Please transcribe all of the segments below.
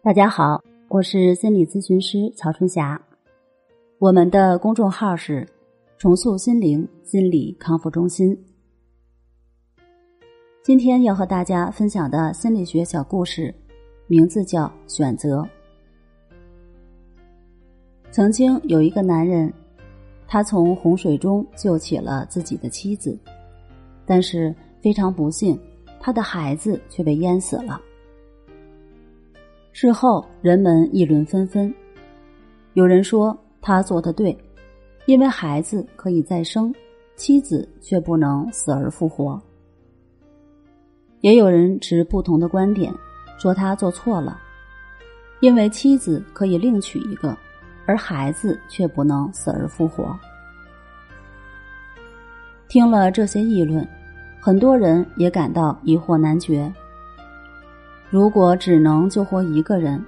大家好，我是心理咨询师曹春霞。我们的公众号是“重塑心灵心理康复中心”。今天要和大家分享的心理学小故事，名字叫《选择》。曾经有一个男人，他从洪水中救起了自己的妻子，但是非常不幸，他的孩子却被淹死了。事后，人们议论纷纷。有人说他做的对，因为孩子可以再生，妻子却不能死而复活。也有人持不同的观点，说他做错了，因为妻子可以另娶一个，而孩子却不能死而复活。听了这些议论，很多人也感到疑惑难决。如果只能救活一个人，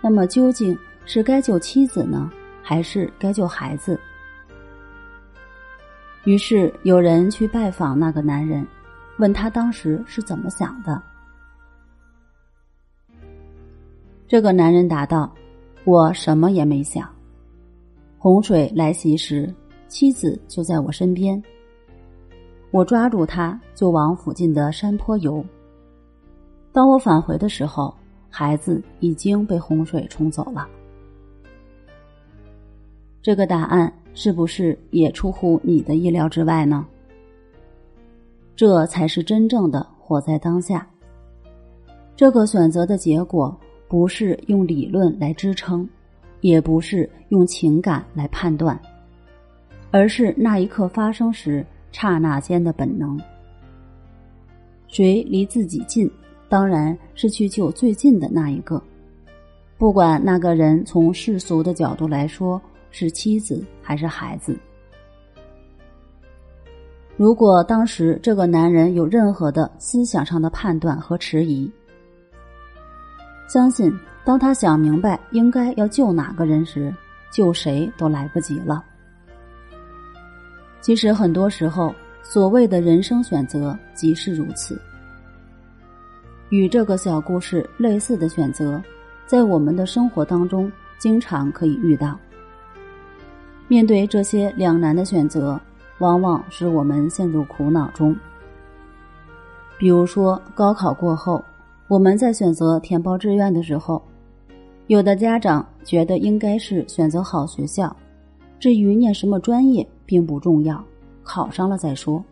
那么究竟是该救妻子呢，还是该救孩子？于是有人去拜访那个男人，问他当时是怎么想的。这个男人答道：“我什么也没想。洪水来袭时，妻子就在我身边，我抓住她就往附近的山坡游。”当我返回的时候，孩子已经被洪水冲走了。这个答案是不是也出乎你的意料之外呢？这才是真正的活在当下。这个选择的结果，不是用理论来支撑，也不是用情感来判断，而是那一刻发生时刹那间的本能。谁离自己近？当然是去救最近的那一个，不管那个人从世俗的角度来说是妻子还是孩子。如果当时这个男人有任何的思想上的判断和迟疑，相信当他想明白应该要救哪个人时，救谁都来不及了。其实很多时候，所谓的人生选择即是如此。与这个小故事类似的选择，在我们的生活当中经常可以遇到。面对这些两难的选择，往往使我们陷入苦恼中。比如说，高考过后，我们在选择填报志愿的时候，有的家长觉得应该是选择好学校，至于念什么专业并不重要，考上了再说。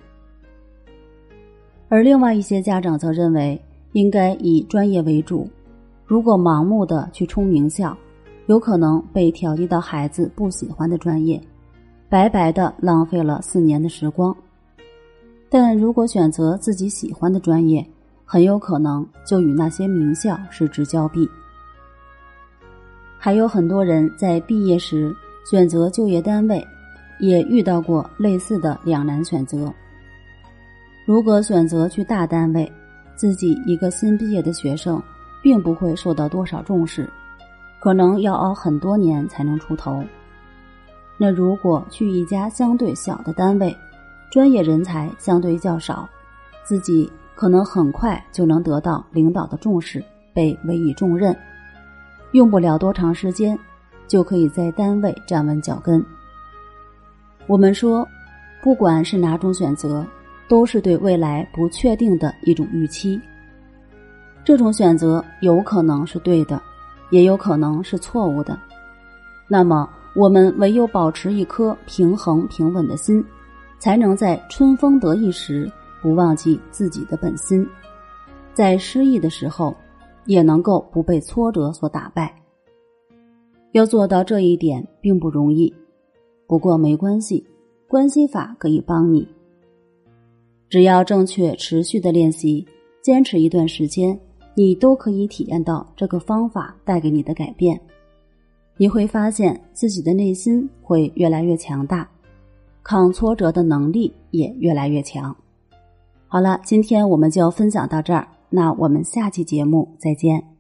而另外一些家长则认为。应该以专业为主，如果盲目的去冲名校，有可能被调剂到孩子不喜欢的专业，白白的浪费了四年的时光。但如果选择自己喜欢的专业，很有可能就与那些名校失之交臂。还有很多人在毕业时选择就业单位，也遇到过类似的两难选择。如果选择去大单位，自己一个新毕业的学生，并不会受到多少重视，可能要熬很多年才能出头。那如果去一家相对小的单位，专业人才相对较少，自己可能很快就能得到领导的重视，被委以重任，用不了多长时间，就可以在单位站稳脚跟。我们说，不管是哪种选择。都是对未来不确定的一种预期。这种选择有可能是对的，也有可能是错误的。那么，我们唯有保持一颗平衡平稳的心，才能在春风得意时不忘记自己的本心，在失意的时候也能够不被挫折所打败。要做到这一点并不容易，不过没关系，关系法可以帮你。只要正确、持续的练习，坚持一段时间，你都可以体验到这个方法带给你的改变。你会发现自己的内心会越来越强大，抗挫折的能力也越来越强。好了，今天我们就分享到这儿，那我们下期节目再见。